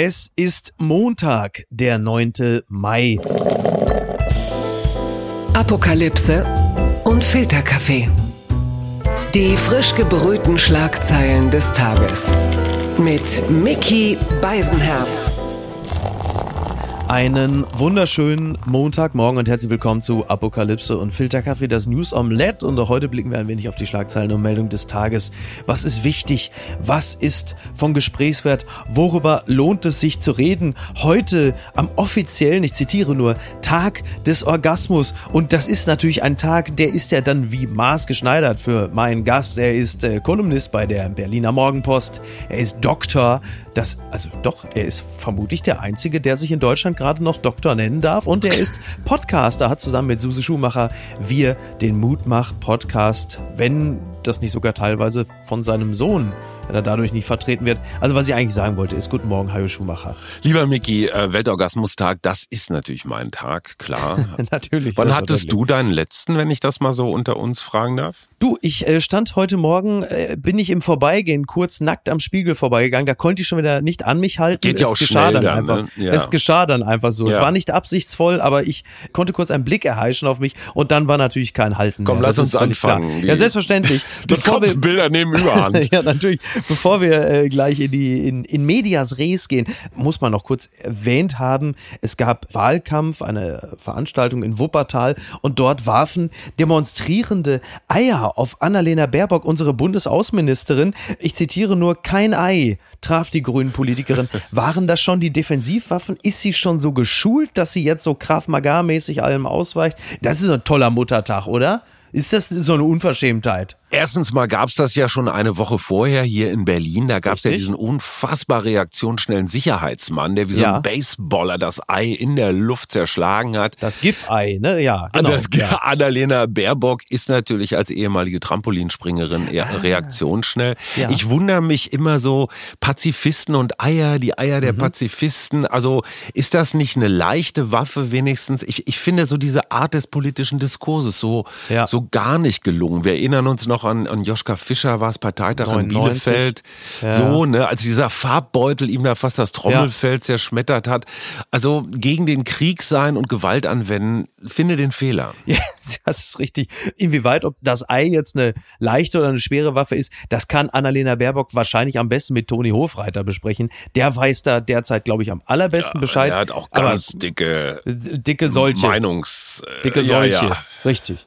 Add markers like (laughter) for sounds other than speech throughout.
Es ist Montag, der 9. Mai. Apokalypse und Filterkaffee. Die frisch gebrühten Schlagzeilen des Tages. Mit Mickey Beisenherz. Einen wunderschönen Montagmorgen und herzlich willkommen zu Apokalypse und Filterkaffee, das News Omelette. Und auch heute blicken wir ein wenig auf die Schlagzeilen und Meldungen des Tages. Was ist wichtig? Was ist von Gesprächswert? Worüber lohnt es sich zu reden? Heute am offiziellen, ich zitiere nur, Tag des Orgasmus. Und das ist natürlich ein Tag, der ist ja dann wie maßgeschneidert für meinen Gast. Er ist äh, Kolumnist bei der Berliner Morgenpost. Er ist Doktor. Das, also doch, er ist vermutlich der Einzige, der sich in Deutschland gerade noch Doktor nennen darf. Und er ist (laughs) Podcaster, hat zusammen mit Suse Schumacher wir den Mutmach-Podcast, wenn das nicht sogar teilweise von seinem Sohn wenn er dadurch nicht vertreten wird. Also was ich eigentlich sagen wollte, ist Guten Morgen, Hajo Schumacher. Lieber Micky, äh, Weltorgasmustag, das ist natürlich mein Tag, klar. (laughs) natürlich. Wann hattest du deinen letzten, wenn ich das mal so unter uns fragen darf? Du, ich äh, stand heute Morgen, äh, bin ich im Vorbeigehen kurz nackt am Spiegel vorbeigegangen. Da konnte ich schon wieder nicht an mich halten. Geht ja es auch geschah schnell dann dann, einfach. ne? Ja. Es geschah dann einfach so. Es Ja. war nicht absichtsvoll, aber ich konnte kurz einen Blick erheischen auf mich und dann war natürlich kein Halten Komm, mehr. lass uns anfangen. Ja, selbstverständlich. (laughs) Die Bevor wir, Kopfbilder nehmen Überhand. (laughs) ja, natürlich. Bevor wir äh, gleich in die in, in Medias Res gehen, muss man noch kurz erwähnt haben, es gab Wahlkampf, eine Veranstaltung in Wuppertal und dort warfen demonstrierende Eier auf Annalena Baerbock, unsere Bundesaußenministerin. Ich zitiere nur, kein Ei traf die grünen Politikerin. (laughs) Waren das schon die Defensivwaffen? Ist sie schon so geschult, dass sie jetzt so Krav Maga-mäßig allem ausweicht? Das ist ein toller Muttertag, oder? Ist das so eine Unverschämtheit? Erstens mal gab's das ja schon eine Woche vorher hier in Berlin. Da gab's ja Richtig. diesen unfassbar reaktionsschnellen Sicherheitsmann, der wie so Ja. ein Baseballer das Ei in der Luft zerschlagen hat. Das GIF-Ei, ne? Ja, genau. das, ja. (laughs) Annalena Baerbock ist natürlich als ehemalige Trampolinspringerin eher reaktionsschnell. Ah. Ja. Ich wundere mich immer so, Pazifisten und Eier, die Eier Mhm. der Pazifisten. Also ist das nicht eine leichte Waffe wenigstens? Ich, ich finde so diese Art des politischen Diskurses so, Ja. So gar nicht gelungen. Wir erinnern uns noch an, an Joschka Fischer, war es Parteitag in 99. Bielefeld. Ja. So, ne, als dieser Farbbeutel ihm da fast das Trommelfell zerschmettert hat. Also gegen den Krieg sein und Gewalt anwenden, finde den Fehler. (laughs) Ja, das ist richtig. Inwieweit, ob das Ei jetzt eine leichte oder eine schwere Waffe ist, das kann Annalena Baerbock wahrscheinlich am besten mit Toni Hofreiter besprechen. Der weiß da derzeit, glaube ich, am allerbesten Bescheid. Er hat auch Aber ganz dicke dicke solche. Meinungs... äh, Dicke ja, solche. ja. Richtig.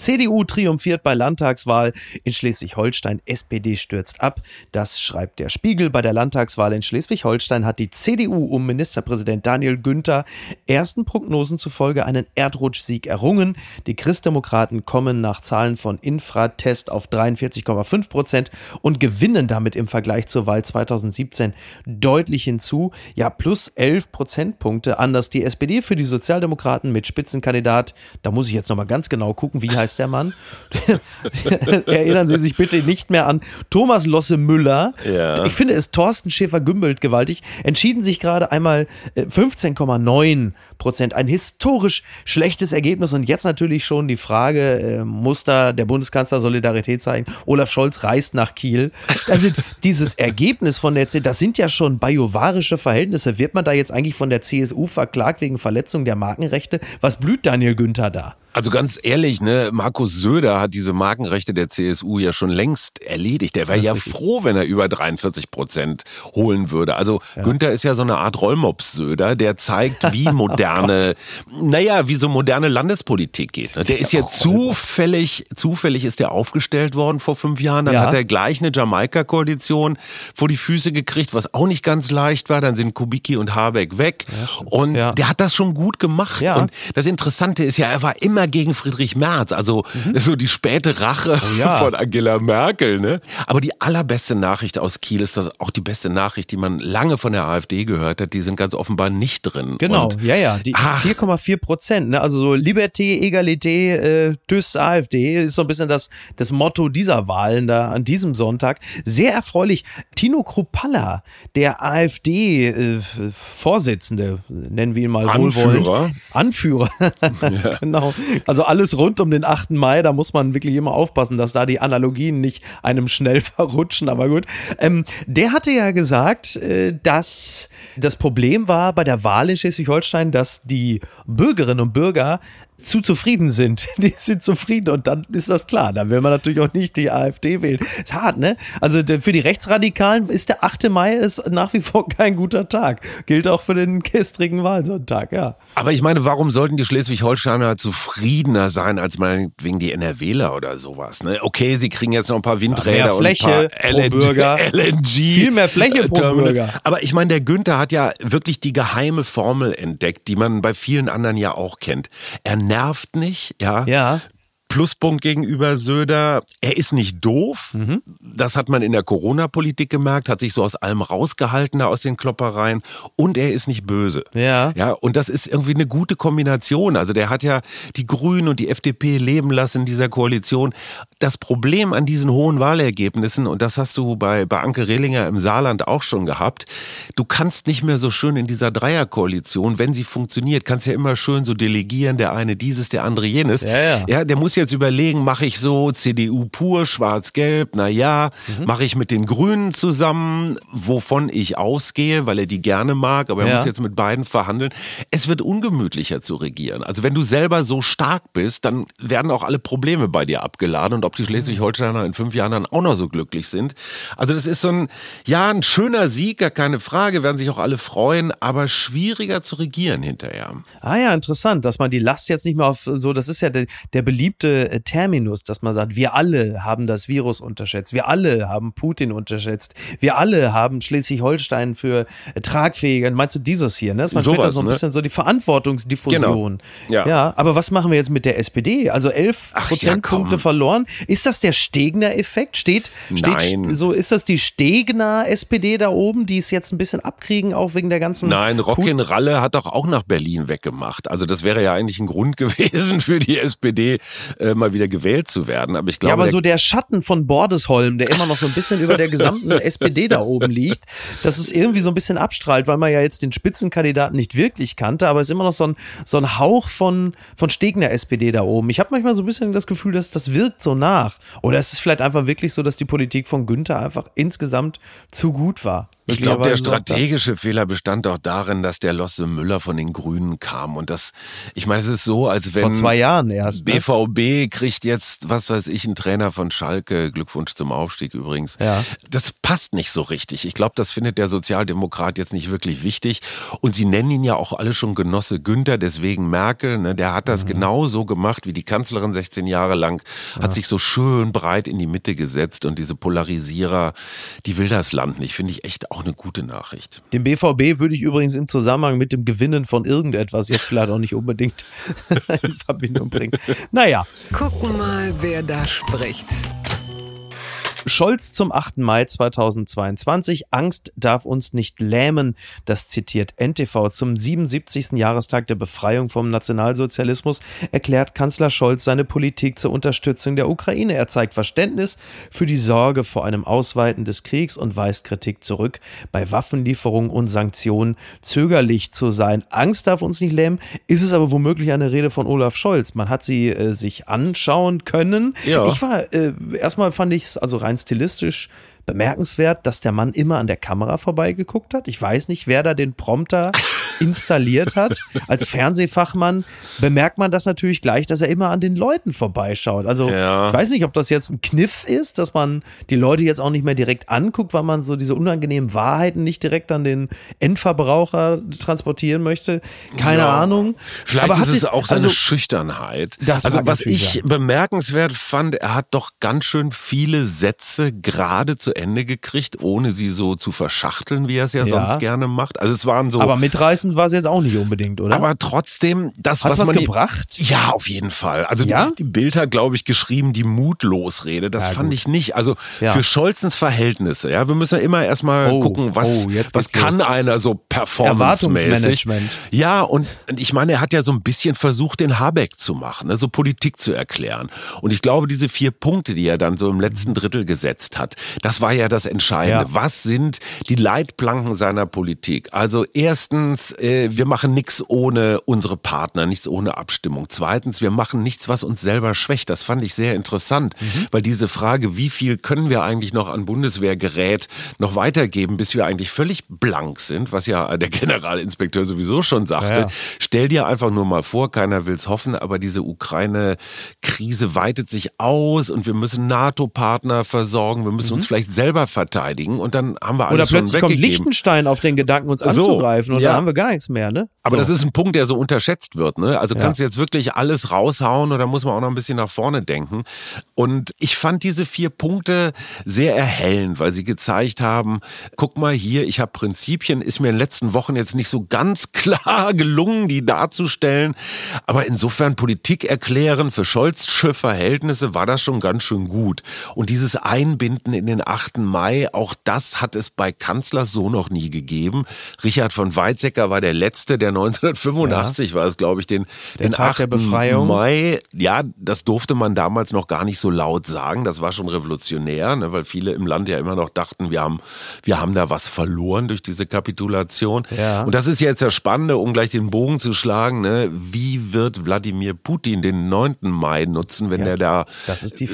CDU triumphiert bei Landtagswahl in Schleswig-Holstein, SPD stürzt ab. Das schreibt der Spiegel. Bei der Landtagswahl in Schleswig-Holstein hat die CDU um Ministerpräsident Daniel Günther ersten Prognosen zufolge einen Erdrutschsieg errungen. Die Christdemokraten kommen nach Zahlen von Infratest auf 43,5 Prozent und gewinnen damit im Vergleich zur Wahl 2017 deutlich hinzu. Ja, plus 11 Prozentpunkte. Anders die SPD für die Sozialdemokraten mit Spitzenkandidat. Da muss ich jetzt nochmal ganz genau gucken, wie heißt der Mann? (laughs) Erinnern Sie sich bitte nicht mehr an Thomas Losse Müller. Ja. Ich finde es Thorsten Schäfer-Gümbelt gewaltig. Entschieden sich gerade einmal äh, 15,9 Prozent. Ein historisch schlechtes Ergebnis. Und jetzt natürlich schon die Frage, äh, muss da der Bundeskanzler Solidarität zeigen? Olaf Scholz reist nach Kiel. Also dieses Ergebnis von der CDU, das sind ja schon bajovarische Verhältnisse. Wird man da jetzt eigentlich von der CSU verklagt wegen Verletzung der Markenrechte? Was blüht Daniel Günther da? Also ganz ehrlich, ne, Markus Söder hat diese Markenrechte der CSU ja schon längst erledigt. Der wäre ja richtig. froh, wenn er über 43 Prozent holen würde. Also Günther ist ja so eine Art Rollmops-Söder, der zeigt, wie (laughs) moderne, naja, wie so moderne Landespolitik geht. ne? Der ist ja zufällig, zufällig ist der aufgestellt worden vor fünf Jahren. Dann Ja. hat er gleich eine Jamaika-Koalition vor die Füße gekriegt, was auch nicht ganz leicht war. Dann sind Kubicki und Habeck weg. und Ja. der hat das schon gut gemacht. Ja. Und das Interessante ist ja, er war immer gegen Friedrich Merz, also so die späte Rache Mhm. Oh ja. von Angela Merkel. Ne? Aber die allerbeste Nachricht aus Kiel ist das auch die beste Nachricht, die man lange von der AfD gehört hat. Die sind ganz offenbar nicht drin. Genau, Und ja, ja. Die Ach. 4,4 Prozent. Ne? Also so Liberté, Egalité, äh, TÜS, AfD ist so ein bisschen das, das Motto dieser Wahlen da an diesem Sonntag. Sehr erfreulich. Tino Kruppalla, der AfD-Vorsitzende, nennen wir ihn mal Anführer. wohlwollend. Anführer. (laughs) genau. Also alles rund um den 8. Mai, da muss man wirklich immer aufpassen, dass da die Analogien nicht einem schnell (laughs) verrutschen, aber gut. Ähm, der hatte ja gesagt, äh, dass das Problem war bei der Wahl in Schleswig-Holstein, dass die Bürgerinnen und Bürger zu zufrieden sind. (laughs) Die sind zufrieden und dann ist das klar. Dann will man natürlich auch nicht die AfD wählen. Ist hart, ne? Also für die Rechtsradikalen ist der 8. Mai ist nach wie vor (laughs) kein guter Tag. Gilt auch für den gestrigen Wahlsonntag, ja. Aber ich meine, warum sollten die Schleswig-Holsteiner zufriedener sein als meinetwegen die NRWler oder sowas? Ne? Okay, sie kriegen jetzt noch ein paar Windräder Fläche und ein paar LNG, Bürger. (laughs) LNG. Viel mehr Fläche pro Terminals. Bürger. Aber ich meine, der Günther hat ja wirklich die geheime Formel entdeckt, die man bei vielen anderen ja auch kennt. Er nervt nicht, ja. Ja. Pluspunkt gegenüber Söder. Er ist nicht doof. Mhm. Das hat man in der Corona-Politik gemerkt, hat sich so aus allem rausgehalten, da aus den Kloppereien. Und er ist nicht böse. Ja. Ja, und das ist irgendwie eine gute Kombination. Also der hat ja die Grünen und die FDP leben lassen in dieser Koalition. Das Problem an diesen hohen Wahlergebnissen, und das hast du bei, bei Anke Rehlinger im Saarland auch schon gehabt, du kannst nicht mehr so schön in dieser Dreierkoalition, wenn sie funktioniert, kannst ja immer schön so delegieren, der eine dieses, der andere jenes. Ja, ja. Ja, der muss jetzt überlegen, mache ich so CDU pur, schwarz-gelb, na ja, Mhm. mache ich mit den Grünen zusammen, wovon ich ausgehe, weil er die gerne mag, aber er Ja. muss jetzt mit beiden verhandeln. Es wird ungemütlicher zu regieren. Also wenn du selber so stark bist, dann werden auch alle Probleme bei dir abgeladen und ob die Schleswig-Holsteiner in fünf Jahren dann auch noch so glücklich sind. Also das ist so ein, ja, ein schöner Sieg, gar keine Frage, werden sich auch alle freuen, aber schwieriger zu regieren hinterher. Ah ja, interessant, dass man die Last jetzt nicht mehr auf so, das ist ja der, der beliebte äh, Terminus, dass man sagt, wir alle haben das Virus unterschätzt, wir alle haben Putin unterschätzt, wir alle haben Schleswig-Holstein für äh, tragfähiger, meinst du dieses hier, ne? Dass man Sowas, später so ein ne? bisschen so die Verantwortungsdiffusion. Genau. Ja. ja, aber was machen wir jetzt mit der SPD? Also elf ja, Prozentpunkte komm. verloren. Ist das der Stegner-Effekt? Steht, steht Nein. so, ist das die Stegner-SPD da oben, die es jetzt ein bisschen abkriegen, auch wegen der ganzen Nein, Rockin Ralle hat doch auch nach Berlin weggemacht. Also das wäre ja eigentlich ein Grund (laughs) gewesen für die SPD, äh, mal wieder gewählt zu werden. Aber ich glaube, ja, aber der- so der Schatten von Bordesholm, der immer noch so ein bisschen über der gesamten (laughs) SPD da oben liegt, dass es irgendwie so ein bisschen abstrahlt, weil man ja jetzt den Spitzenkandidaten nicht wirklich kannte, aber es ist immer noch so ein, so ein Hauch von, von Stegner SPD da oben. Ich habe manchmal so ein bisschen das Gefühl, dass das wirkt so nach. Oder ist es vielleicht einfach wirklich so, dass die Politik von Günther einfach insgesamt zu gut war? Ich glaube, der er. strategische Fehler bestand auch darin, dass der Losse Müller von den Grünen kam. Und das, ich meine, es ist so, als wenn Vor zwei Jahren erst. Ne? BVB kriegt jetzt, was weiß ich, einen Trainer von Schalke. Glückwunsch zum Aufstieg übrigens. Ja. Das passt nicht so richtig. Ich glaube, das findet der Sozialdemokrat jetzt nicht wirklich wichtig. Und sie nennen ihn ja auch alle schon Genosse Günther, deswegen Merkel. Ne, der hat Mhm. das genau so gemacht wie die Kanzlerin 16 Jahre lang. Hat sich so schön breit in die Mitte gesetzt. Und diese Polarisierer, die will das Land nicht. Finde ich echt auch eine gute Nachricht. Den BVB würde ich übrigens im Zusammenhang mit dem Gewinnen von irgendetwas jetzt vielleicht auch nicht unbedingt (laughs) in Verbindung bringen. Naja, Gucken mal, wer da spricht. Scholz zum 8. Mai 2022. Angst darf uns nicht lähmen. Das zitiert NTV. Zum 77. Jahrestag der Befreiung vom Nationalsozialismus erklärt Kanzler Scholz seine Politik zur Unterstützung der Ukraine. Er zeigt Verständnis für die Sorge vor einem Ausweiten des Kriegs und weist Kritik zurück, bei Waffenlieferungen und Sanktionen zögerlich zu sein. Angst darf uns nicht lähmen. Ist es aber womöglich eine Rede von Olaf Scholz? Man hat sie äh, sich anschauen können. Ja. Ich war, äh, erstmal fand ich es also rein stilistisch bemerkenswert, dass der Mann immer an der Kamera vorbeigeguckt hat. Ich weiß nicht, wer da den Prompter (laughs) installiert hat. Als Fernsehfachmann bemerkt man das natürlich gleich, dass er immer an den Leuten vorbeischaut. Also Ja. ich weiß nicht, ob das jetzt ein Kniff ist, dass man die Leute jetzt auch nicht mehr direkt anguckt, weil man so diese unangenehmen Wahrheiten nicht direkt an den Endverbraucher transportieren möchte. Keine Ja. Ahnung. Vielleicht Aber ist hat es auch seine also, Schüchternheit. Also was ich bemerkenswert fand, er hat doch ganz schön viele Sätze gerade zu Ende gekriegt, ohne sie so zu verschachteln, wie er es ja, Ja. sonst gerne macht. Also es waren so. aber mitreißend war es jetzt auch nicht unbedingt, oder? aber trotzdem, das, Hat's was was man. gebracht? Ja, auf jeden Fall. Also Ja? die, die Bild hat, glaube ich, geschrieben, die Mutlosrede. Das Ja, fand gut. ich nicht. Also Ja. für Scholzens Verhältnisse, ja, wir müssen ja immer erstmal Oh, gucken, was, oh, was kann los. einer so performancemäßig. Ja, und, und ich meine, er hat ja so ein bisschen versucht, den Habeck zu machen, ne, so Politik zu erklären. Und ich glaube, diese vier Punkte, die er dann so im letzten Drittel gesetzt hat, das war ja das Entscheidende. Was sind die Leitplanken seiner Politik? Also erstens äh, wir machen nichts ohne unsere Partner, nichts ohne Abstimmung. Zweitens, wir machen nichts, was uns selber schwächt. Das fand ich sehr interessant, mhm. weil diese Frage, wie viel können wir eigentlich noch an Bundeswehrgerät noch weitergeben, bis wir eigentlich völlig blank sind, was ja der Generalinspekteur sowieso schon sagte. Ja, ja. Stell dir einfach nur mal vor, keiner will es hoffen, aber diese Ukraine-Krise weitet sich aus und wir müssen NATO-Partner versorgen, wir müssen mhm. uns vielleicht selber verteidigen und dann haben wir alles Oder plötzlich kommt Liechtenstein auf den Gedanken, uns anzugreifen und ja. dann haben wir gar nichts mehr, ne? Aber so. das ist ein Punkt, der so unterschätzt wird, ne? Also kannst du jetzt wirklich alles raushauen oder muss man auch noch ein bisschen nach vorne denken? Und ich fand diese vier Punkte sehr erhellend, weil sie gezeigt haben, guck mal hier, ich habe Prinzipien, ist mir in den letzten Wochen jetzt nicht so ganz (laughs) klar gelungen, die darzustellen. Aber insofern Politik erklären für Scholzsche Verhältnisse war das schon ganz schön gut. Und dieses Einbinden in den 8. Mai, auch das hat es bei Kanzlers so noch nie gegeben. Richard von Weizsäcker war der Letzte, der 1985 ja. war es, glaube ich, den, der den Tag 8. der Befreiung. Mai. Ja, das durfte man damals noch gar nicht so laut sagen. Das war schon revolutionär, ne, weil viele im Land ja immer noch dachten, wir haben, wir haben da was verloren durch diese Kapitulation. Ja. Und das ist jetzt das Spannende, um gleich den Bogen zu schlagen. Ne, wie wird Wladimir Putin den 9. Mai nutzen, wenn ja, er da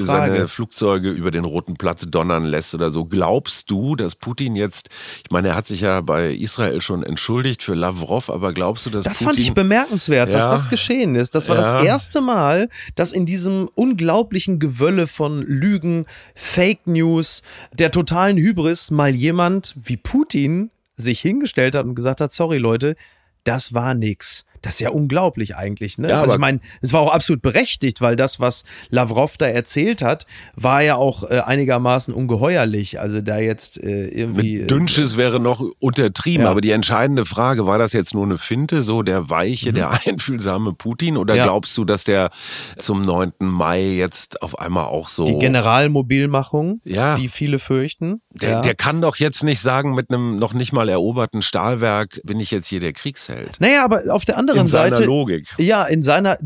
seine Flugzeuge über den Roten Platz donnern lässt oder so? Glaubst du, dass Putin jetzt, ich meine, er hat sich ja bei Israel schon entschuldigt für Lavrov, aber glaubst du, dass das Putin... fand ich bemerkenswert, ja, dass das geschehen ist. Das war ja. das erste Mal, dass in diesem unglaublichen Gewölle von Lügen, Fake News, der totalen Hybris mal jemand wie Putin sich hingestellt hat und gesagt hat, sorry Leute, das war nix. Das ist ja unglaublich eigentlich. Ne? Ja, also ich meine, es war auch absolut berechtigt, weil das, was Lavrov da erzählt hat, war ja auch äh, einigermaßen ungeheuerlich. Also da jetzt äh, irgendwie. Mit Dünnsches äh, wäre noch untertrieben, ja. aber die entscheidende Frage, war das jetzt nur eine Finte, so der weiche, mhm. der (laughs) einfühlsame Putin? Oder ja. glaubst du, dass der zum 9. Mai jetzt auf einmal auch so. Die Generalmobilmachung, die viele fürchten. Der, der kann doch jetzt nicht sagen, mit einem noch nicht mal eroberten Stahlwerk bin ich jetzt hier der Kriegsheld. Naja, aber auf der anderen in Seite. Logik. Ja, in seiner,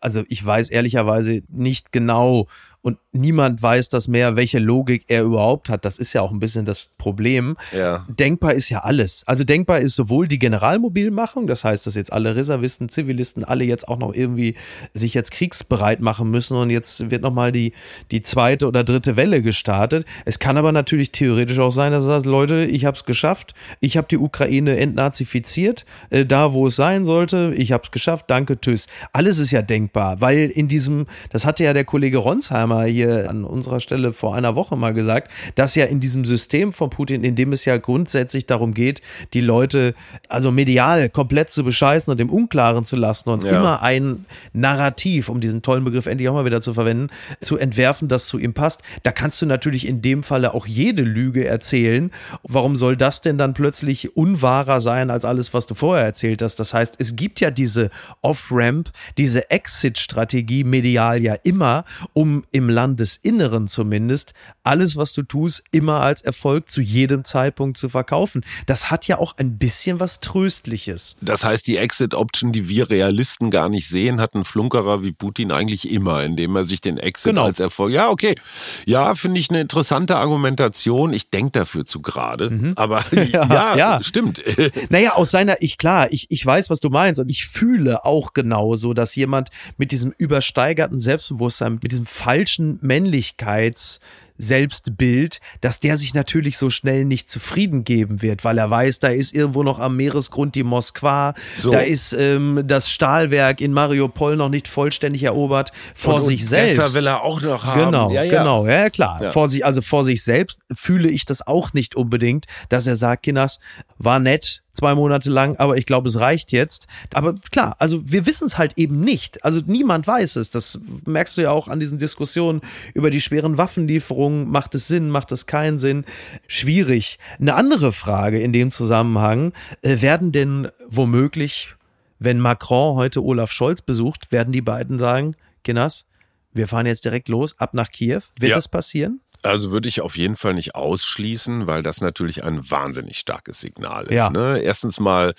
also ich weiß ehrlicherweise nicht genau, und niemand weiß das mehr, welche Logik er überhaupt hat. Das ist ja auch ein bisschen das Problem. Ja. Denkbar ist ja alles. Also denkbar ist sowohl die Generalmobilmachung, das heißt, dass jetzt alle Reservisten, Zivilisten, alle jetzt auch noch irgendwie sich jetzt kriegsbereit machen müssen und jetzt wird nochmal die, die zweite oder dritte Welle gestartet. Es kann aber natürlich theoretisch auch sein, dass er sagt, Leute, ich habe es geschafft, ich habe die Ukraine entnazifiziert, äh, da wo es sein sollte, ich habe es geschafft, danke, tschüss. Alles ist ja denkbar, weil in diesem, das hatte ja der Kollege Ronsheimer mal hier an unserer Stelle vor einer Woche mal gesagt, dass ja in diesem System von Putin, in dem es ja grundsätzlich darum geht, die Leute also medial komplett zu bescheißen und im Unklaren zu lassen und ja. immer ein Narrativ, um diesen tollen Begriff endlich auch mal wieder zu verwenden, zu entwerfen, das zu ihm passt. Da kannst du natürlich in dem Falle auch jede Lüge erzählen. Warum soll das denn dann plötzlich unwahrer sein als alles, was du vorher erzählt hast? Das heißt, es gibt ja diese Off-Ramp, diese Exit-Strategie medial ja immer, um im Landesinneren zumindest, alles, was du tust, immer als Erfolg zu jedem Zeitpunkt zu verkaufen. Das hat ja auch ein bisschen was Tröstliches. Das heißt, die Exit-Option, die wir Realisten gar nicht sehen, hat ein Flunkerer wie Putin eigentlich immer, indem er sich den Exit genau. als Erfolg. Ja, okay. Ja, finde ich eine interessante Argumentation. Ich denke dafür zu gerade. Mhm. Aber (laughs) ja, ja, ja, stimmt. (laughs) Naja, aus seiner, ich klar, ich, ich weiß, was du meinst und ich fühle auch genauso, dass jemand mit diesem übersteigerten Selbstbewusstsein, mit diesem falschen falschen Männlichkeits- Selbstbild, dass der sich natürlich so schnell nicht zufrieden geben wird, weil er weiß, da ist irgendwo noch am Meeresgrund die Moskwa, so. da ist ähm, das Stahlwerk in Mariupol noch nicht vollständig erobert vor und, sich und selbst. Deshalb will er auch noch haben. Genau, ja, ja. genau, ja klar. Ja. Vor sich, also vor sich selbst fühle ich das auch nicht unbedingt, dass er sagt, Kinas, war nett, zwei Monate lang, aber ich glaube, es reicht jetzt. Aber klar, also wir wissen es halt eben nicht. Also niemand weiß es. Das merkst du ja auch an diesen Diskussionen über die schweren Waffenlieferungen. Macht es Sinn? Macht es keinen Sinn? Schwierig. Eine andere Frage in dem Zusammenhang, äh, werden denn womöglich, wenn Macron heute Olaf Scholz besucht, werden die beiden sagen, Kinas, wir fahren jetzt direkt los, ab nach Kiew. Wird ja. das passieren? Also würde ich auf jeden Fall nicht ausschließen, weil das natürlich ein wahnsinnig starkes Signal ist. Ja. Ne? Erstens mal,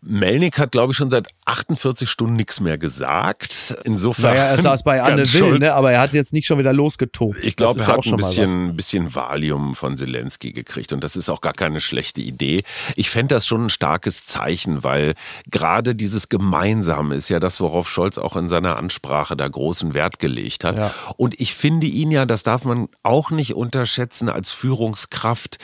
Melnik hat, glaube ich, schon seit 48 Stunden nichts mehr gesagt. Insofern. Naja, er saß bei (laughs) Anne Will, ne? aber er hat jetzt nicht schon wieder losgetobt. Ich glaube, er hat ein bisschen, ein bisschen Valium von Zelensky gekriegt und das ist auch gar keine schlechte Idee. Ich fände das schon ein starkes Zeichen, weil gerade dieses Gemeinsame ist ja das, worauf Scholz auch in seiner Ansprache da großen Wert gelegt hat. Ja. Und ich finde ihn ja, das darf man auch nicht unterschätzen, als Führungskraft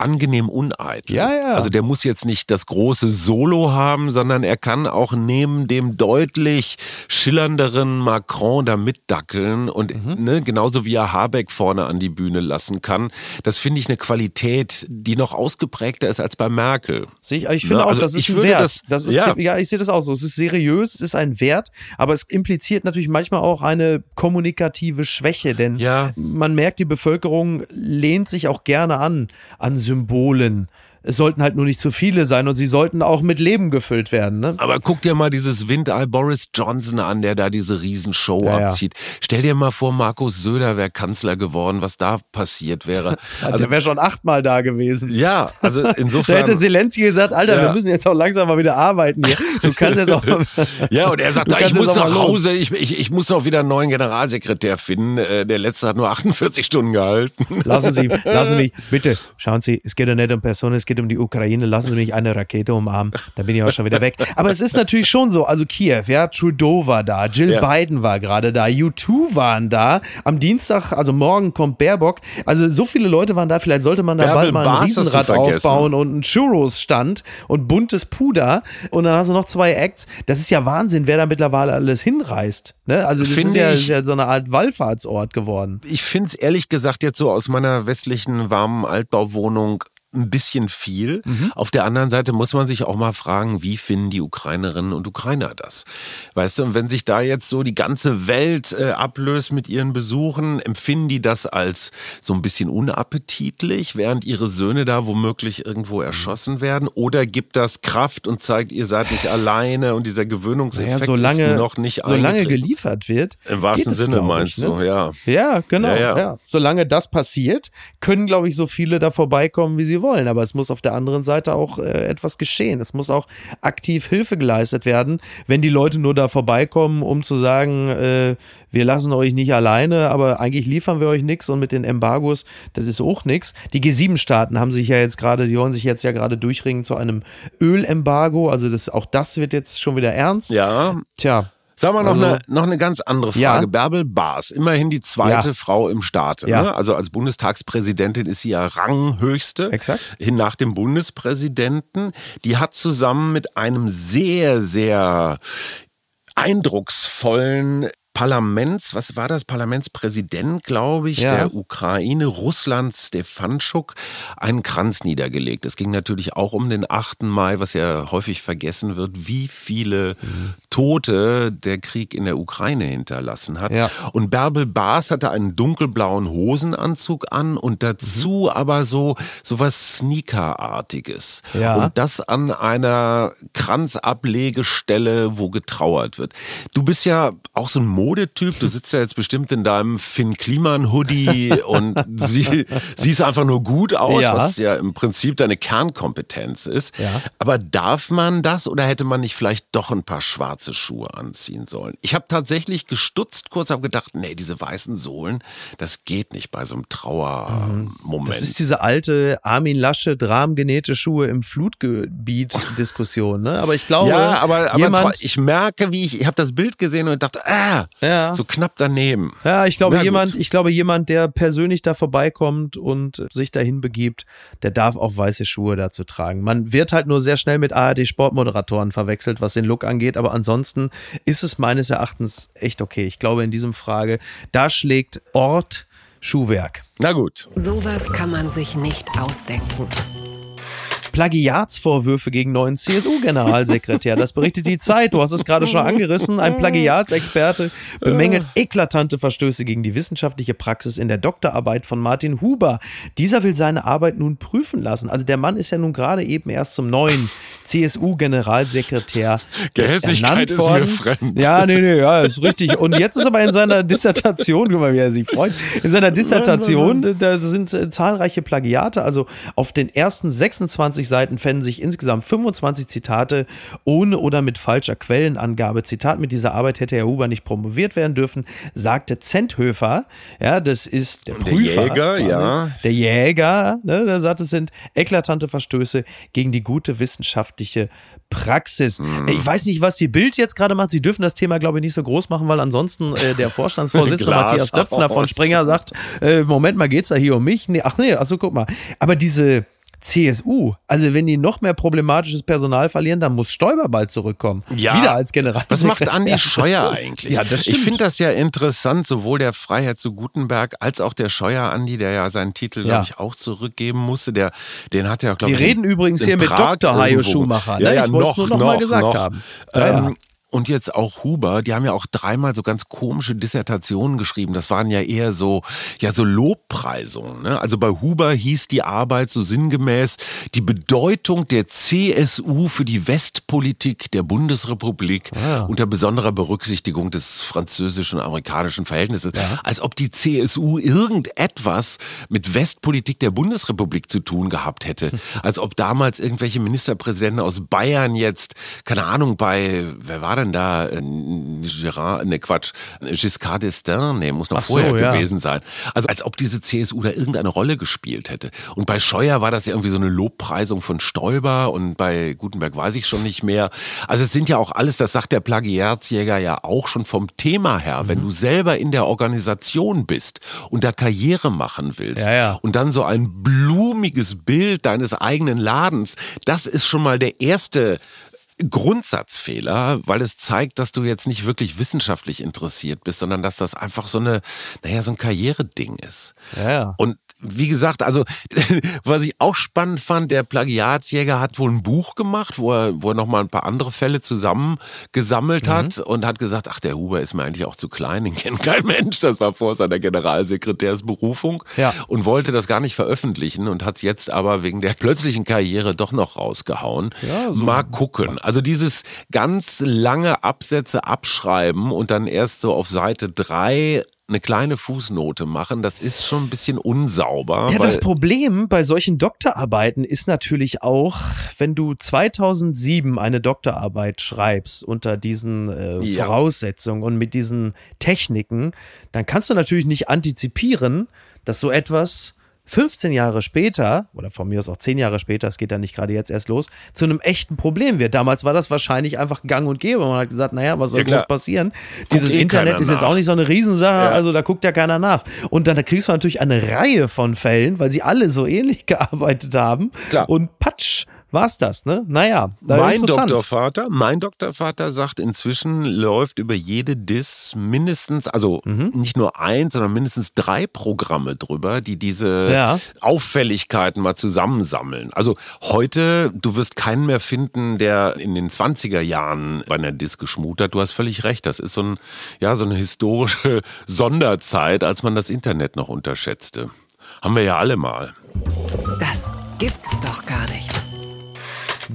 angenehm uneitel. Ja, ja. Also der muss jetzt nicht das große Solo haben, sondern er kann auch neben dem deutlich schillernderen Macron da mitdackeln und Mhm. ne, genauso wie er Habeck vorne an die Bühne lassen kann. Das finde ich eine Qualität, die noch ausgeprägter ist als bei Merkel. Ich, ich finde Ja, auch, also das ist ich ein Wert. das- Das ist, ja. ja. ich sehe das auch so. Es ist seriös, es ist ein Wert, aber es impliziert natürlich manchmal auch eine kommunikative Schwäche, denn Ja. man merkt, die Bevölkerung lehnt sich auch gerne an, an Symbolen. Es sollten halt nur nicht zu viele sein und sie sollten auch mit Leben gefüllt werden. Ne? Aber guck dir mal dieses Windei Boris Johnson an, der da diese Riesenshow Ja, ja. abzieht. Stell dir mal vor, Markus Söder wäre Kanzler geworden, was da passiert wäre. (laughs) Also, der wäre schon achtmal da gewesen. ja, also (laughs) Da insofern. hätte Zelensky gesagt, Alter, Ja. wir müssen jetzt auch langsam mal wieder arbeiten hier. Du kannst jetzt auch (laughs) Ja, und er sagt, Du ich muss nach. Hause, ich, ich, ich muss auch wieder einen neuen Generalsekretär finden. Äh, Der letzte hat nur 48 Stunden gehalten. Lassen Sie, lassen Sie mich, bitte, schauen Sie, es geht ja nicht um Personen, es geht um die Ukraine. Lassen Sie mich eine Rakete umarmen, dann bin ich auch schon wieder weg. Aber es ist natürlich schon so, also Kiew, ja, Trudeau war da, Jill Ja. Biden war gerade da, U2 waren da. Am Dienstag, also morgen kommt Baerbock. Also so viele Leute waren da, vielleicht sollte man da Bärbel bald mal ein du Riesenrad aufbauen und einen Churros-Stand und buntes Puder. Und dann hast du noch zwei Acts. Das ist ja Wahnsinn, wer da mittlerweile alles hinreist. Ne? Also das Finde ist ja, ich- ist ja so eine Art Wallfahrtsort geworden. Ich finde es ehrlich gesagt jetzt so aus meiner westlichen warmen Altbauwohnung ein bisschen viel. Mhm. Auf der anderen Seite muss man sich auch mal fragen, wie finden die Ukrainerinnen und Ukrainer das? Weißt du, und wenn sich da jetzt so die ganze Welt äh, ablöst mit ihren Besuchen, empfinden die das als so ein bisschen unappetitlich, während ihre Söhne da womöglich irgendwo erschossen werden? Oder gibt das Kraft und zeigt, ihr seid nicht alleine und dieser Gewöhnungseffekt Naja, solange, ist noch nicht solange geliefert wird. Im wahrsten es, Sinne glaub meinst ich, du, ne? ja. Ja, genau. Ja, Ja, ja. Solange das passiert, können, glaube ich, so viele da vorbeikommen, wie sie wollen. Aber es muss auf der anderen Seite auch äh, etwas geschehen. Es muss auch aktiv Hilfe geleistet werden. Wenn die Leute nur da vorbeikommen, um zu sagen, äh, wir lassen euch nicht alleine, aber eigentlich liefern wir euch nichts und mit den Embargos, das ist auch nichts. Die G7-Staaten haben sich ja jetzt gerade, die wollen sich jetzt ja gerade durchringen zu einem Ölembargo. Also das, auch das wird jetzt schon wieder ernst. Ja, Tja. Sag mal noch, Also- eine, noch eine ganz andere Frage. Ja. Bärbel Baas, immerhin die zweite Ja. Frau im Staate. Ja. Ne? Also als Bundestagspräsidentin ist sie ja ranghöchste. Exakt. Hin nach dem Bundespräsidenten. Die hat zusammen mit einem sehr, sehr eindrucksvollen Parlaments, was war das? Parlamentspräsident, glaube ich, Ja. der Ukraine, Russland, Stefanschuk, einen Kranz niedergelegt. Es ging natürlich auch um den 8. Mai, was ja häufig vergessen wird, wie viele Tote der Krieg in der Ukraine hinterlassen hat. Ja. Und Bärbel Baas hatte einen dunkelblauen Hosenanzug an und dazu aber so, so was Sneakerartiges. Ja. Und das an einer Kranzablegestelle, wo getrauert wird. Du bist ja auch so ein Modetyp. Du sitzt ja jetzt bestimmt in deinem Finn Kliman Hoodie (laughs) und sie, siehst einfach nur gut aus, Ja. was ja im Prinzip deine Kernkompetenz ist. Aber darf man das oder hätte man nicht vielleicht doch ein paar schwarze Schuhe anziehen sollen? Ich habe tatsächlich gestutzt, kurz habe gedacht, nee, diese weißen Sohlen, das geht nicht bei so einem Trauermoment. Das ist diese alte Armin Lasche Dramengenähte Schuhe im Flutgebiet-Diskussion, ne? Aber ich glaube, ja, aber, aber ich merke, wie ich, ich habe das Bild gesehen und dachte, ah, Ja. so knapp daneben. ja, ich glaube, Na gut. jemand, ich glaube, jemand, der persönlich da vorbeikommt und sich dahin begibt, der darf auch weiße Schuhe dazu tragen. Man wird halt nur sehr schnell mit ARD-Sportmoderatoren verwechselt, was den Look angeht, aber ansonsten ist es meines Erachtens echt okay. Ich glaube, in diesem Frage, da schlägt Ort Schuhwerk. Na gut. Sowas kann man sich nicht ausdenken. Plagiatsvorwürfe gegen neuen CSU-Generalsekretär. Das berichtet die Zeit. Du hast es gerade schon angerissen. Ein Plagiatsexperte bemängelt eklatante Verstöße gegen die wissenschaftliche Praxis in der Doktorarbeit von Martin Huber. Dieser will seine Arbeit nun prüfen lassen. Also der Mann ist ja nun gerade eben erst zum neuen CSU-Generalsekretär Gehässigkeit ist mir fremd. Ja, nee, nee, ja, ist richtig. Und jetzt ist aber in seiner Dissertation, guck mal, wie er sich freut, in seiner Dissertation, da sind äh, zahlreiche Plagiate, also auf den ersten 26 Seiten fänden sich insgesamt 25 Zitate ohne oder mit falscher Quellenangabe. Zitat, mit dieser Arbeit hätte Herr Huber nicht promoviert werden dürfen, sagte Zenthöfer, ja, das ist der Prüfer. Der Jäger, ja. Der Jäger, ne, der sagt, es sind eklatante Verstöße gegen die gute wissenschaftliche Praxis. Mhm. Ich weiß nicht, was die Bild jetzt gerade macht. Sie dürfen das Thema, glaube ich, nicht so groß machen, weil ansonsten äh, der (laughs) Vorstandsvorsitzende Matthias Döpfner von Springer sagt, äh, Moment mal, geht's da hier um mich? Nee, ach nee, also guck mal. Aber diese CSU, also wenn die noch mehr problematisches Personal verlieren, dann muss Stoiber bald zurückkommen. Ja. Wieder als General. Was macht Andi Scheuer eigentlich? Ja, das stimmt. Ich finde das ja interessant, sowohl der Freiheit zu Gutenberg als auch der Scheuer Andi, der ja seinen Titel, Ja. glaube ich, auch zurückgeben musste. Der, den hat er, glaube Wir ich. reden in- übrigens hier mit Prag Dr. Hajo irgendwo- Schumacher, ne? Ja, ja, Ich noch, nur noch mal noch, gesagt noch. haben. Ja, ja. Ähm, und jetzt auch Huber, die haben ja auch dreimal so ganz komische Dissertationen geschrieben. Das waren ja eher so, ja, so Lobpreisungen. Ne? Also bei Huber hieß die Arbeit so sinngemäß die Bedeutung der CSU für die Westpolitik der Bundesrepublik Ah. unter besonderer Berücksichtigung des französischen und amerikanischen Verhältnisses. Als ob die CSU irgendetwas mit Westpolitik der Bundesrepublik zu tun gehabt hätte. Als ob damals irgendwelche Ministerpräsidenten aus Bayern jetzt, keine Ahnung, bei, wer war denn da? Äh, Gerard, ne Quatsch, Giscard d'Estaing, nee, muss noch Ach so, vorher ja. gewesen sein. Also als ob diese CSU da irgendeine Rolle gespielt hätte. Und bei Scheuer war das ja irgendwie so eine Lobpreisung von Stoiber und bei Gutenberg weiß ich schon nicht mehr. Also es sind ja auch alles, das sagt der Plagiatsjäger ja auch schon vom Thema her. Mhm. Wenn du selber in der Organisation bist und da Karriere machen willst Ja, ja. und dann so ein blumiges Bild deines eigenen Ladens, das ist schon mal der erste Grundsatzfehler, weil es zeigt, dass du jetzt nicht wirklich wissenschaftlich interessiert bist, sondern dass das einfach so eine, naja, so ein Karriereding ist. Ja, ja. Und wie gesagt, also (laughs) was ich auch spannend fand, der Plagiatsjäger hat wohl ein Buch gemacht, wo er, wo er nochmal ein paar andere Fälle zusammengesammelt Mhm. hat und hat gesagt, ach, der Huber ist mir eigentlich auch zu klein, den (laughs) kennt kein Mensch. Das war vor seiner Generalsekretärsberufung Ja. und wollte das gar nicht veröffentlichen und hat es jetzt aber wegen der plötzlichen Karriere doch noch rausgehauen. Ja, so. Mal gucken. Also dieses ganz lange Absätze abschreiben und dann erst so auf Seite drei eine kleine Fußnote machen, das ist schon ein bisschen unsauber. Ja, das Problem bei solchen Doktorarbeiten ist natürlich auch, wenn du 2007 eine Doktorarbeit schreibst unter diesen äh, Ja. Voraussetzungen und mit diesen Techniken, dann kannst du natürlich nicht antizipieren, dass so etwas 15 Jahre später, oder von mir aus auch 10 Jahre später, es geht ja nicht gerade jetzt erst los, zu einem echten Problem wird. Damals war das wahrscheinlich einfach gang und gäbe. Man hat gesagt, naja, was soll Ja, groß passieren? Dieses eh Internet ist jetzt auch nicht so eine Riesensache, Ja. also da guckt ja keiner nach. Und dann kriegst du natürlich eine Reihe von Fällen, weil sie alle so ähnlich (laughs) gearbeitet haben. Klar. Und patsch, war's das, ne? Naja, da mein. Doktorvater, mein Doktorvater sagt, inzwischen läuft über jede Dis mindestens, also Mhm. nicht nur eins, sondern mindestens drei Programme drüber, die diese Ja. Auffälligkeiten mal zusammensammeln. Also heute, du wirst keinen mehr finden, der in den 20er Jahren bei einer Dis geschmut hat. Du hast völlig recht. Das ist so, ein, ja, so eine historische (laughs) Sonderzeit, als man das Internet noch unterschätzte. Haben wir ja alle mal. Das gibt's doch gar nicht.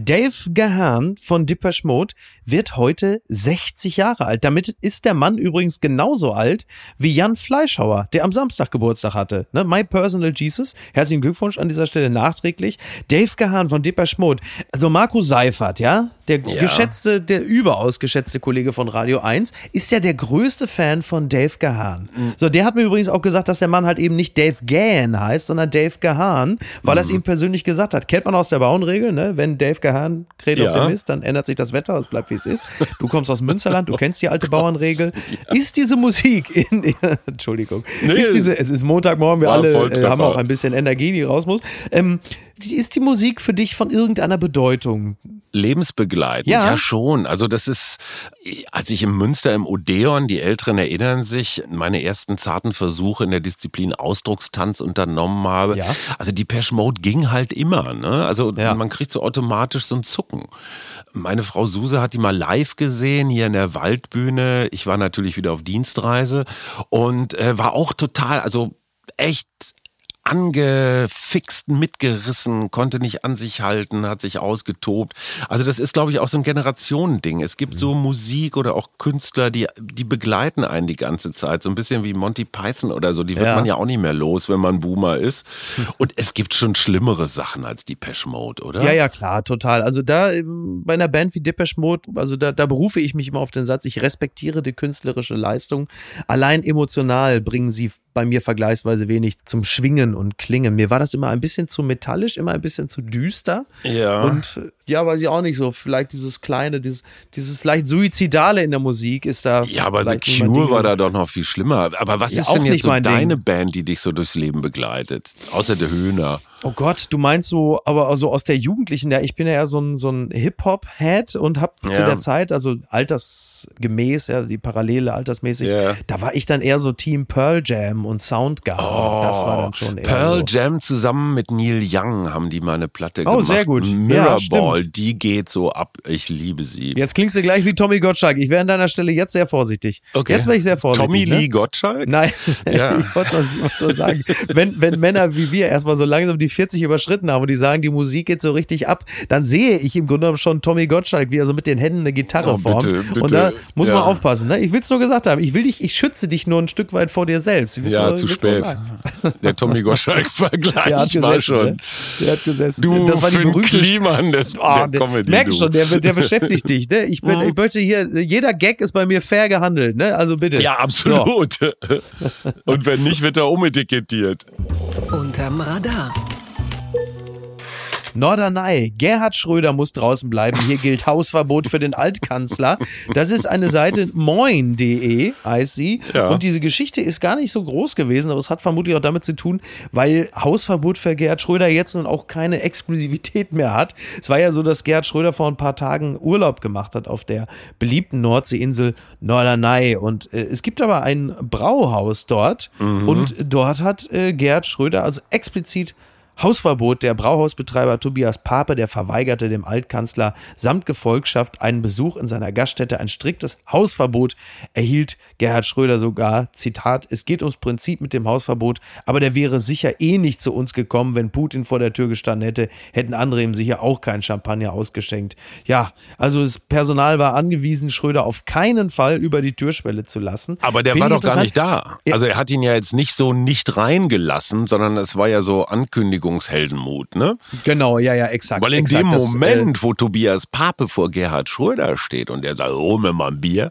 Dave Gahan von Depeche Mode wird heute 60 Jahre alt. Damit ist der Mann übrigens genauso alt wie Jan Fleischhauer, der am Samstag Geburtstag hatte. Ne? My Personal Jesus. Herzlichen Glückwunsch an dieser Stelle nachträglich. Dave Gahan von Depeche Mode. Also Marco Seifert, ja, der Ja. geschätzte, der überaus geschätzte Kollege von Radio 1, ist ja der größte Fan von Dave Gahan. So, der hat mir übrigens auch gesagt, dass der Mann halt eben nicht Dave Gahan heißt, sondern Dave Gahan, weil er es ihm persönlich gesagt hat. Kennt man aus der Bauernregel, ne? Wenn Dave Gahan kräht auf Ja. dem Mist, dann ändert sich das Wetter, es bleibt wie es ist. Du kommst aus Münsterland, du kennst die alte Bauernregel. Ist diese Musik in, (laughs) Entschuldigung, Nee. ist diese, es ist Montagmorgen, wir alle äh, haben auch ein bisschen Energie, die raus muss. Ähm, ist die Musik für dich von irgendeiner Bedeutung? Lebensbegleitend, Ja. ja. schon. Also das ist, als ich in Münster im Odeon, die Älteren erinnern sich, meine ersten zarten Versuche in der Disziplin Ausdruckstanz unternommen habe. Ja. Also die Pesh Mode ging halt immer. Ne? Also Ja. man kriegt so automatisch so ein Zucken. Meine Frau Suse hat die mal live gesehen hier in der Waldbühne. Ich war natürlich wieder auf Dienstreise und äh, war auch total, also echt angefixt, mitgerissen, konnte nicht an sich halten, hat sich ausgetobt. Also das ist, glaube ich, auch so ein Generationending. Es gibt so Musik oder auch Künstler, die, die begleiten einen die ganze Zeit. So ein bisschen wie Monty Python oder so. Die wird Ja. man ja auch nicht mehr los, wenn man Boomer ist. Und es gibt schon schlimmere Sachen als die Mode, oder? Ja, ja, klar, total. Also da ähm, bei einer Band wie Depeche Mode, also da, da berufe ich mich immer auf den Satz, ich respektiere die künstlerische Leistung. Allein emotional bringen sie bei mir vergleichsweise wenig zum Schwingen und Klingen. Mir war das immer ein bisschen zu metallisch, immer ein bisschen zu düster. Ja. Und ja, weiß ich auch nicht so. Vielleicht dieses kleine, dieses, dieses leicht Suizidale in der Musik ist da. Ja, aber The Cure war da doch noch viel schlimmer. Aber was Ja, ist denn jetzt so mein Ding. deine Band, die dich so durchs Leben begleitet? Außer der Höhner. Oh Gott, du meinst so, aber also aus der Jugendlichen, ja, ich bin ja eher so ein, so ein Hip-Hop-Head und hab zu Ja. der Zeit, also altersgemäß, ja, die Parallele altersmäßig, Ja. da war ich dann eher so Team Pearl Jam und Soundgarden. das war dann schon eher Oh, Pearl so. Jam zusammen mit Neil Young haben die mal eine Platte Oh, gemacht. sehr gut. Ja, Mirrorball, stimmt. die geht so ab. Ich liebe sie. Jetzt klingst du gleich wie Tommy Gottschalk. Ich wäre an deiner Stelle jetzt sehr vorsichtig. Okay. Jetzt wäre ich sehr vorsichtig. Tommy ne? Lee Gottschalk? Nein, Ja. (laughs) ich wollte nur- ich wollte nur sagen, wenn, wenn Männer wie wir erstmal so langsam die 40 überschritten haben und die sagen, die Musik geht so richtig ab, dann sehe ich im Grunde genommen schon Tommy Gottschalk, wie er so mit den Händen eine Gitarre Oh, formt. bitte, bitte. Und da muss man Ja. aufpassen. Ne? Ich will es nur gesagt haben. Ich will dich, ich schütze dich nur ein Stück weit vor dir selbst. Ja, nur- zu spät. (laughs) Der Tommy Gottschalk-Vergleich (laughs) Der hat war gesessen. schon. Ne? Der hat gesessen. Du das war die berühmte Kliman des, Ah, der Comedy. merk du. schon, der, der (laughs) beschäftigt dich. Ne? Ich, bin, Mhm. ich möchte hier, jeder Gag ist bei mir fair gehandelt. Ne? Also bitte. Ja, absolut. Und wenn nicht, wird er umetikettiert. Unterm Radar. Norderney, Gerhard Schröder muss draußen bleiben. Hier gilt Hausverbot für den Altkanzler. Das ist eine Seite moin.de, heißt sie. Ja. Und diese Geschichte ist gar nicht so groß gewesen, aber es hat vermutlich auch damit zu tun, weil Hausverbot für Gerhard Schröder jetzt nun auch keine Exklusivität mehr hat. Es war ja so, dass Gerhard Schröder vor ein paar Tagen Urlaub gemacht hat auf der beliebten Nordseeinsel Norderney. Und äh, es gibt aber ein Brauhaus dort und dort hat äh, Gerhard Schröder also explizit Hausverbot. Der Brauhausbetreiber Tobias Pape, der verweigerte dem Altkanzler samt Gefolgschaft einen Besuch in seiner Gaststätte. Ein striktes Hausverbot erhielt Gerhard Schröder sogar. Zitat, es geht ums Prinzip mit dem Hausverbot, aber der wäre sicher eh nicht zu uns gekommen, wenn Putin vor der Tür gestanden hätte, hätten andere ihm sicher auch kein Champagner ausgeschenkt. Ja, also das Personal war angewiesen, Schröder auf keinen Fall über die Türschwelle zu lassen. Aber der Finde war doch gar nicht da. Also er hat ihn ja jetzt nicht so nicht reingelassen, sondern es war ja so Ankündigungsheldenmut, ne? Genau, ja, ja, exakt. Weil in exakt, dem das, äh, Moment, wo Tobias Pape vor Gerhard Schröder steht und er sagt, hol mir mal ein Bier.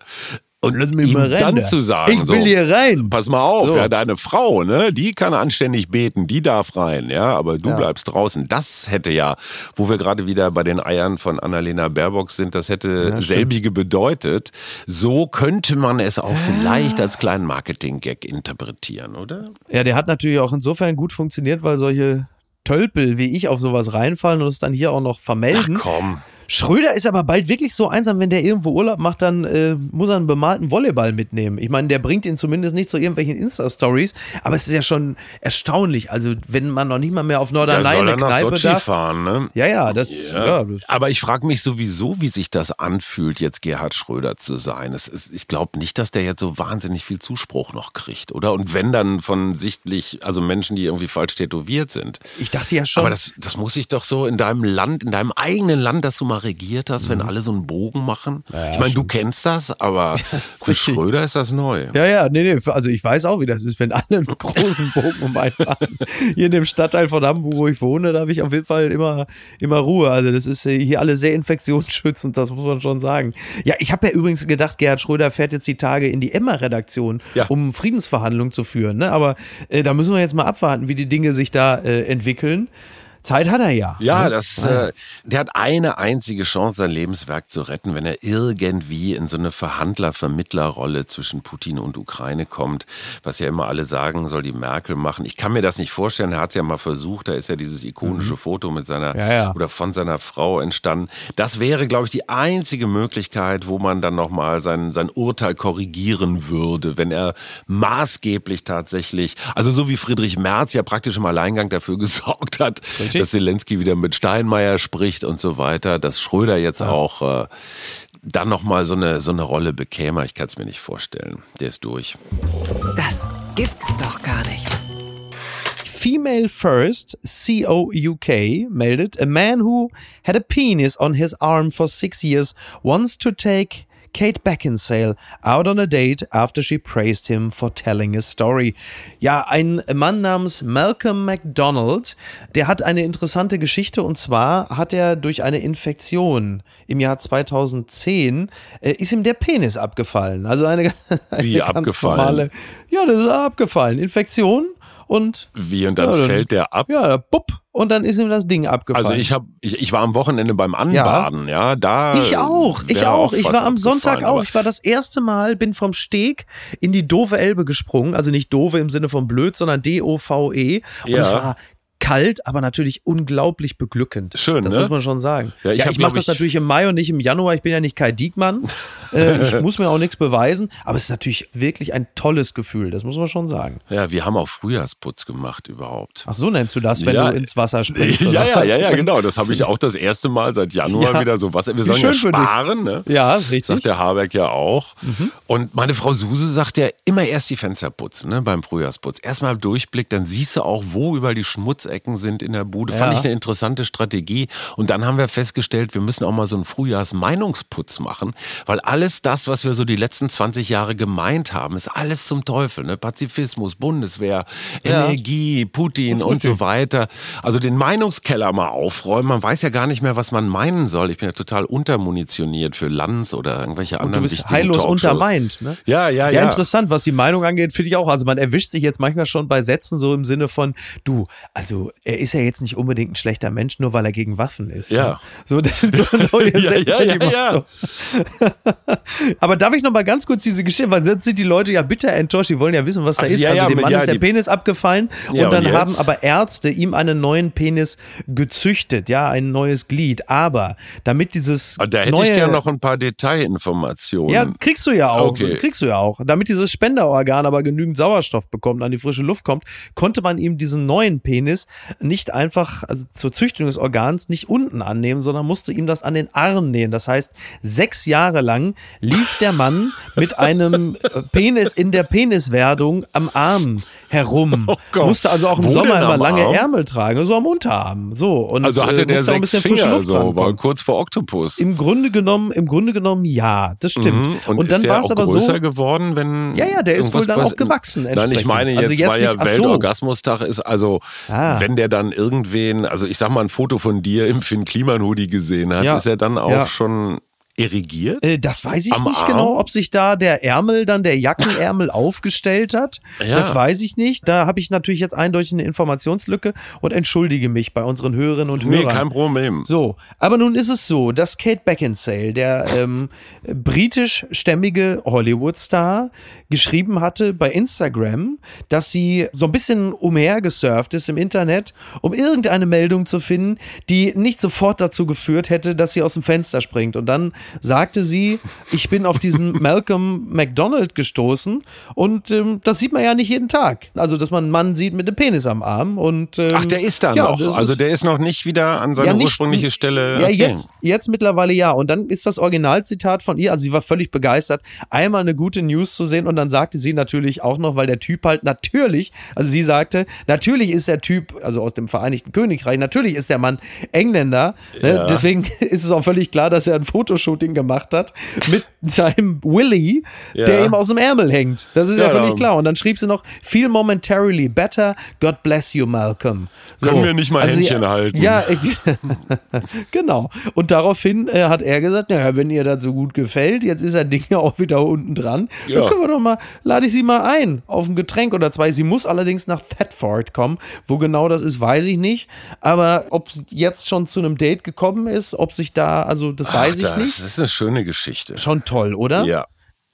Und Lass mich ihm mal rein, dann da. zu sagen, Ich will so, hier rein. pass mal auf, So. ja, deine Frau, ne, die kann anständig beten, die darf rein, ja, aber du Ja. bleibst draußen. Das hätte ja, wo wir gerade wieder bei den Eiern von Annalena Baerbock sind, das hätte stimmt. selbige bedeutet. So könnte man es auch vielleicht als kleinen Marketing-Gag interpretieren, oder? Ja, der hat natürlich auch insofern gut funktioniert, weil solche Tölpel wie ich auf sowas reinfallen und es dann hier auch noch Ach vermelden. komm. Schröder ist aber bald wirklich so einsam, wenn der irgendwo Urlaub macht, dann äh, muss er einen bemalten Volleyball mitnehmen. Ich meine, der bringt ihn zumindest nicht zu irgendwelchen Insta-Stories, aber es ist ja schon erstaunlich. Also, wenn man noch nicht mal mehr auf Ja, Norderney soll eine er nach Kneipe Sochi darf. fahren, ne? Ja, ja, das, ja. das Aber ich frage mich sowieso, wie sich das anfühlt, jetzt Gerhard Schröder zu sein. Ist, ich glaube nicht, dass der jetzt so wahnsinnig viel Zuspruch noch kriegt, oder? Und wenn dann von sichtlich, also Menschen, die irgendwie falsch tätowiert sind. ich dachte ja schon. Aber das, das muss ich doch so in deinem Land, in deinem eigenen Land, das du mal regiert hast, wenn alle so einen Bogen machen. ich meine, du kennst das, aber (laughs) ist für richtig. Schröder ist das neu. Ja, ja, nee, nee, also ich weiß auch, wie das ist, wenn alle einen großen Bogen um einen machen. Hier in dem Stadtteil von Hamburg, wo ich wohne, da habe ich auf jeden Fall immer, immer Ruhe. Also das ist äh, hier alle sehr infektionsschützend, das muss man schon sagen. Ja, ich habe ja übrigens gedacht, Gerhard Schröder fährt jetzt die Tage in die Emma-Redaktion, Ja. um Friedensverhandlungen zu führen. Ne? Aber äh, da müssen wir jetzt mal abwarten, wie die Dinge sich da äh, entwickeln. Zeit hat er ja. Ja, ne? das, äh, der hat eine einzige Chance, sein Lebenswerk zu retten, wenn er irgendwie in so eine Verhandler-Vermittlerrolle zwischen Putin und Ukraine kommt, was ja immer alle sagen, soll die Merkel machen. Ich kann mir das nicht vorstellen. Er hat es ja mal versucht. Da ist ja dieses ikonische Foto mit seiner Mhm. Ja, ja. oder von seiner Frau entstanden. Das wäre, glaube ich, die einzige Möglichkeit, wo man dann nochmal sein, sein Urteil korrigieren würde, wenn er maßgeblich tatsächlich, also so wie Friedrich Merz ja praktisch im Alleingang dafür (laughs) gesorgt hat, Richtig. dass Zelensky wieder mit Steinmeier spricht und so weiter, dass Schröder jetzt auch äh, dann nochmal so eine, so eine Rolle bekäme. Ich kann es mir nicht vorstellen. Der ist durch. Das gibt's doch gar nicht. Female First, C-O-U-K, meldet, a man who had a penis on his arm for six years wants to take Kate Beckinsale out on a date after she praised him for telling a story. Ja, ein Mann namens Malcolm McDonald, der hat eine interessante Geschichte und zwar hat er durch eine Infektion im Jahr 2010 äh, ist ihm der Penis abgefallen. Also eine, (laughs) eine Wie abgefallen? normale, ja, das ist abgefallen. Infektion und Wie und dann Ja, dann- fällt der ab. ja, bupp und dann ist ihm das Ding abgefallen. Also ich habe, ich, ich war am Wochenende beim Anbaden, ja, da. Ich auch, ich auch. Ich war am Sonntag auch. Ich war das erste Mal, bin vom Steg in die doofe Elbe gesprungen. Also nicht doofe im Sinne von blöd, sondern D-O-V-E. Und Ja. es war kalt, aber natürlich unglaublich beglückend. Schön, das ne? muss man schon sagen. Ja, Ja, ich ich, hab, mache das ich- natürlich im Mai und nicht im Januar. Ich bin ja nicht Kai Diekmann. (laughs) äh, ich muss mir auch nichts beweisen. Aber es ist natürlich wirklich ein tolles Gefühl. Das muss man schon sagen. Ja, wir haben auch Frühjahrsputz gemacht überhaupt. Ach so nennst du das, wenn Ja. du ins Wasser springst? (laughs) Ja, ja, ja, ja, genau. Das habe ich (laughs) auch das erste Mal seit Januar Ja. wieder so was. Wir sollen ja sparen, ne? Ja, richtig. Sagt der Habeck ja auch. Mhm. Und meine Frau Suse sagt ja immer erst die Fenster putzen, ne, beim Frühjahrsputz. Erstmal Durchblick, dann siehst du auch, wo überall die Schmutzecken sind in der Bude. Fand Ja. ich eine interessante Strategie. Und dann haben wir festgestellt, wir müssen auch mal so einen Frühjahrsmeinungsputz machen, weil alles das, was wir so die letzten 20 Jahre gemeint haben, ist alles zum Teufel. Ne? Pazifismus, Bundeswehr, Ja. Energie, Putin und so weiter. Also den Meinungskeller mal aufräumen. Man weiß ja gar nicht mehr, was man meinen soll. Ich bin ja total untermunitioniert für Lanz oder irgendwelche Und anderen du bist heillos Talkshows. untermeint, ne? Ja, ja, Ja, ja. interessant, was die Meinung angeht, finde ich auch. Also man erwischt sich jetzt manchmal schon bei Sätzen so im Sinne von, du, also er ist ja jetzt nicht unbedingt ein schlechter Mensch, nur weil er gegen Waffen ist. Ja. Ne? So, (laughs) das sind so neue Ja, Sätze, ja, ja, ja. so. (laughs) Aber darf ich noch mal ganz kurz diese Geschichte, weil sonst sind die Leute ja bitter enttäuscht, die wollen ja wissen, was da Ach, ist. ja, also ja, dem Mann ja, ist der Penis abgefallen Ja, und dann und haben aber Ärzte ihm einen neuen Penis gezüchtet, ja, ein neues Glied. Aber damit dieses Ah, Da hätte neue, ich gerne noch ein paar Detailinformationen. ja, kriegst du ja auch. Okay. Kriegst du ja auch. Damit dieses Spenderorgan aber genügend Sauerstoff bekommt, an die frische Luft kommt, konnte man ihm diesen neuen Penis nicht einfach, also zur Züchtung des Organs, nicht unten annehmen, sondern musste ihm das an den Arm nähen. Das heißt, sechs Jahre lang lief der Mann (laughs) mit einem äh, Penis in der Peniswerdung am Arm herum. (laughs) Oh musste also auch im Wo Sommer immer lange Arm? Ärmel tragen, so am Unterarm. So. Und, also hatte äh, der auch ein sechs frische Finger, Luft so war kurz vor Oktopus. Im Grunde genommen, im Grunde genommen ja, das stimmt. Mhm. Und, Und, dann war der es aber größer so. geworden, wenn Ja, ja, der ist wohl dann auch gewachsen Nein, ich meine jetzt, Also jetzt weil ja nicht-. Weltorgasmustag ist, also Ah. Wenn der dann irgendwen, also ich sag mal ein Foto von dir im Finn Kliman Hoodie gesehen hat, Ja. ist er dann auch Ja. schon irrigiert? Äh, Das weiß ich Am nicht Arm? genau, ob sich da der Ärmel, dann der Jackenärmel (laughs) aufgestellt hat. Ja. Das weiß ich nicht. Da habe ich natürlich jetzt eindeutig eine Informationslücke und entschuldige mich bei unseren Hörerinnen und Nee, Hörern. kein Problem. So, aber nun ist es so, dass Kate Beckinsale, der ähm, britischstämmige Hollywood-Star, geschrieben hatte bei Instagram, dass sie so ein bisschen umhergesurft ist im Internet, um irgendeine Meldung zu finden, die nicht sofort dazu geführt hätte, dass sie aus dem Fenster springt. Und dann sagte sie, ich bin auf diesen (laughs) Malcolm McDonald gestoßen und ähm, das sieht man ja nicht jeden Tag. Also, dass man einen Mann sieht mit einem Penis am Arm und ähm, Ach, der ist da ja, noch. Also der ist noch nicht wieder an seine ja, nicht- ursprüngliche Stelle. Ja, jetzt, jetzt mittlerweile ja. Und dann ist das Originalzitat von ihr, also sie war völlig begeistert, einmal eine gute News zu sehen und dann sagte sie natürlich auch noch, weil der Typ halt natürlich, also sie sagte, natürlich ist der Typ, also aus dem Vereinigten Königreich, natürlich ist der Mann Engländer. Ne? Ja. Deswegen (laughs) ist es auch völlig klar, dass er ein Fotoshooting gemacht hat (laughs) mit seinem Willy, Ja. der ihm aus dem Ärmel hängt. Das ist ja, Ja, völlig ja. klar. Und dann schrieb sie noch, feel momentarily better, God bless you, Malcolm. So. Können wir nicht mal Also sie- Händchen halten? Ja, (laughs) genau. Und daraufhin äh, hat er gesagt, naja, wenn ihr das so gut gefällt, jetzt ist er Ding ja auch wieder unten dran. Dann können wir doch mal, lade ich sie mal ein auf ein Getränk oder zwei. Sie muss allerdings nach Thetford kommen. Wo genau das ist, weiß ich nicht. Aber ob sie jetzt schon zu einem Date gekommen ist, ob sich da, also das weiß ich das nicht. Ist eine schöne Geschichte. Schon toll, oder? Ja.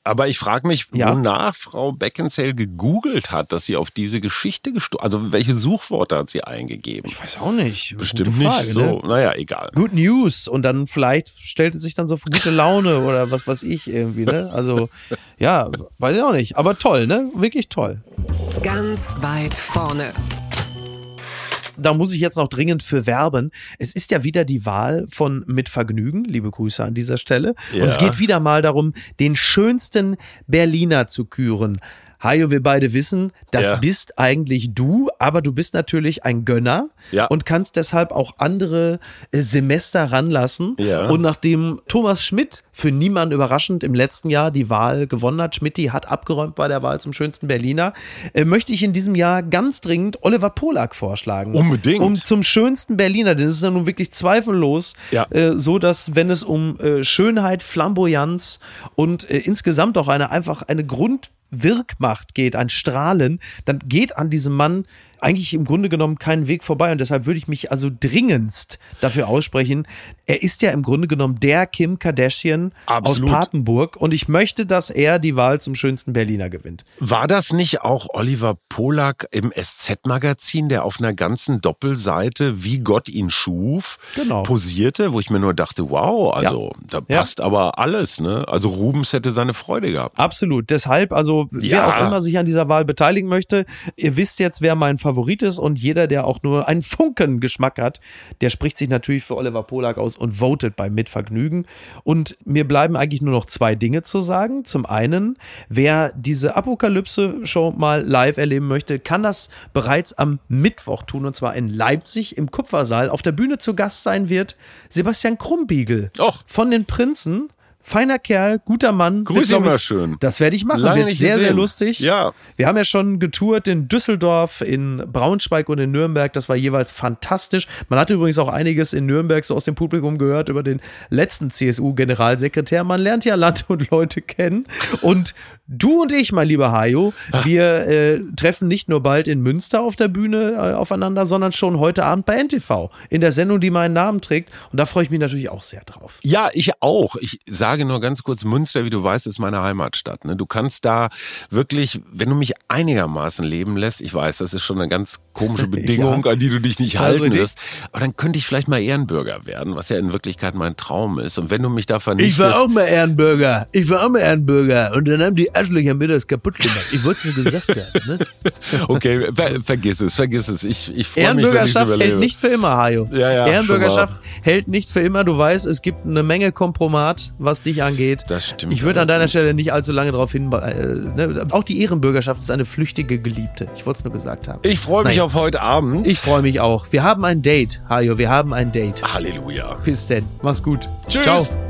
Aber ich frage mich, Ja. wonach Frau Beckinsale gegoogelt hat, dass sie auf diese Geschichte gestoßen Also welche Suchworte hat sie eingegeben? Ich weiß auch nicht. Bestimmt Frage, nicht ne? so. Naja, egal. Good News und dann vielleicht stellt es sich dann so für gute Laune (laughs) oder was weiß ich irgendwie, ne? Also, ja, weiß ich auch nicht. Aber toll, ne? Wirklich toll. Ganz weit vorne. Da muss ich jetzt noch dringend für werben. Es ist ja wieder die Wahl von Mit Vergnügen. Liebe Grüße an dieser Stelle. Ja. Und es geht wieder mal darum, den schönsten Berliner zu küren. Hajo, wir beide wissen, das Ja. bist eigentlich du, aber du bist natürlich ein Gönner Ja. und kannst deshalb auch andere äh, Semester ranlassen. Ja. Und nachdem Thomas Schmidt für niemanden überraschend im letzten Jahr die Wahl gewonnen hat, Schmidti hat abgeräumt bei der Wahl zum schönsten Berliner, äh, möchte ich in diesem Jahr ganz dringend Oliver Polak vorschlagen. Unbedingt. Um zum schönsten Berliner, denn es ist ja nun wirklich zweifellos Ja. äh, so, dass wenn es um äh, Schönheit, Flamboyanz und äh, insgesamt auch eine einfach eine Grundwirkmacht geht, ein Strahlen, dann geht an diesem Mann eigentlich im Grunde genommen keinen Weg vorbei und deshalb würde ich mich also dringendst dafür aussprechen. Er ist ja im Grunde genommen der Kim Kardashian Absolut. aus Papenburg und ich möchte, dass er die Wahl zum schönsten Berliner gewinnt. War das nicht auch Oliver Polak im SZ-Magazin, der auf einer ganzen Doppelseite, wie Gott ihn schuf, Genau. posierte, wo ich mir nur dachte, wow, also da Ja. passt aber alles, ne? Also Rubens hätte seine Freude gehabt. Absolut. Deshalb, also wer Ja. auch immer sich an dieser Wahl beteiligen möchte, ihr wisst jetzt, wer mein Favorit ist und jeder, der auch nur einen Funken Geschmack hat, der spricht sich natürlich für Oliver Polak aus und votet bei Mitvergnügen. Und mir bleiben eigentlich nur noch zwei Dinge zu sagen. Zum einen, wer diese Apokalypse-Show mal live erleben möchte, kann das bereits am Mittwoch tun und zwar in Leipzig im Kupfersaal. Auf der Bühne zu Gast sein wird Sebastian Krumbiegel Och. von den Prinzen. Feiner Kerl, guter Mann. Grüß Wird, glaub ihn mal ich, schön. Das werde ich machen. Lange Wird sehr, sehr gesehen. lustig. Ja. Wir haben ja schon getourt in Düsseldorf, in Braunschweig und in Nürnberg. Das war jeweils fantastisch. Man hat übrigens auch einiges in Nürnberg so aus dem Publikum gehört über den letzten CSU-Generalsekretär. Man lernt ja Land und Leute kennen. Und du und ich, mein lieber Hajo, wir äh, treffen nicht nur bald in Münster auf der Bühne äh, aufeinander, sondern schon heute Abend bei NTV in der Sendung, die meinen Namen trägt. Und da freue ich mich natürlich auch sehr drauf. Ja, ich auch. Ich sage nur ganz kurz, Münster, wie du weißt, ist meine Heimatstadt. Ne? Du kannst da wirklich, wenn du mich einigermaßen leben lässt, ich weiß, das ist schon eine ganz komische (laughs) Bedingung, an die du dich nicht Also halten wirst, aber dann könnte ich vielleicht mal Ehrenbürger werden, was ja in Wirklichkeit mein Traum ist. Und wenn du mich da vernichtest... mal Ehrenbürger. Ich war auch mal Ehrenbürger. Und dann haben die Arschlöcher mir das kaputt gemacht. Ich wollte es nur gesagt haben. Ne? (laughs) Okay, ver vergiss es, vergiss es. Ich, ich freue mich, wenn ich hält nicht für immer, Hajo. Ja, ja, Ehrenbürgerschaft hält nicht für immer. Du weißt, es gibt eine Menge Kompromat, was dich angeht. Das stimmt Ich würde an deiner. Stelle nicht allzu lange darauf hin. Äh, ne? Auch die Ehrenbürgerschaft ist eine flüchtige Geliebte. Ich wollte es nur gesagt haben. Ich freue mich Nein. auf heute Abend. Ich freue mich auch. Wir haben ein Date, Hajo. Wir haben ein Date. Halleluja. Bis denn. Mach's gut. Tschüss. Ciao.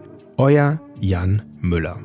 Euer Jan Müller.